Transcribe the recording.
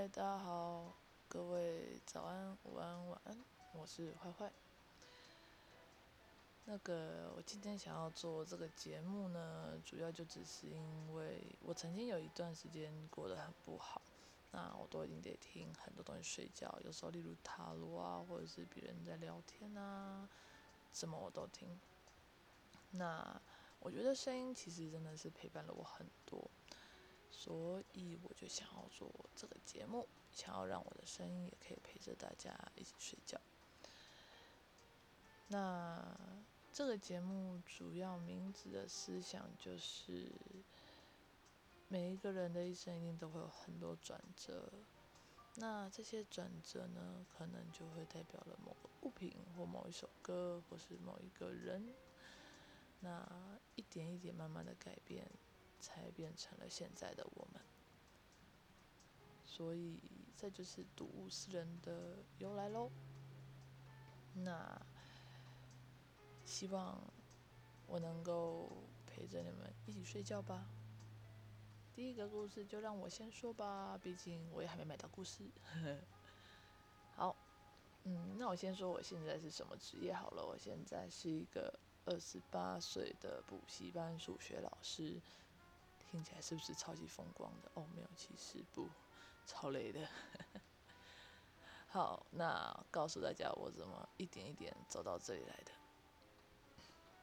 嗨，大家好，各位早安、午安、晚安，我是坏坏。那个，我今天想要做这个节目呢，主要就只是因为我曾经有一段时间过得很不好，那我都已经得听很多东西睡觉，有时候例如塔罗啊，或者是别人在聊天啊，什么我都听。那我觉得声音其实真的是陪伴了我很多。所以我就想要做这个节目，想要让我的声音也可以陪着大家一起睡觉。那这个节目主要名字的思想就是，每一个人的一生一定都会有很多转折，那这些转折呢，可能就会代表了某个物品或某一首歌，或是某一个人。那一点一点慢慢的改变。才变成了现在的我们，所以这就是睹物思人的由来喽。那希望我能够陪着你们一起睡觉吧。第一个故事就让我先说吧，毕竟我也还没买到故事。好，嗯，那我先说我现在是什么职业好了。我现在是一个二十八岁的补习班数学老师。听起来是不是超级风光的？哦，没有，其实不，超累的。好，那告诉大家我怎么一点一点走到这里来的。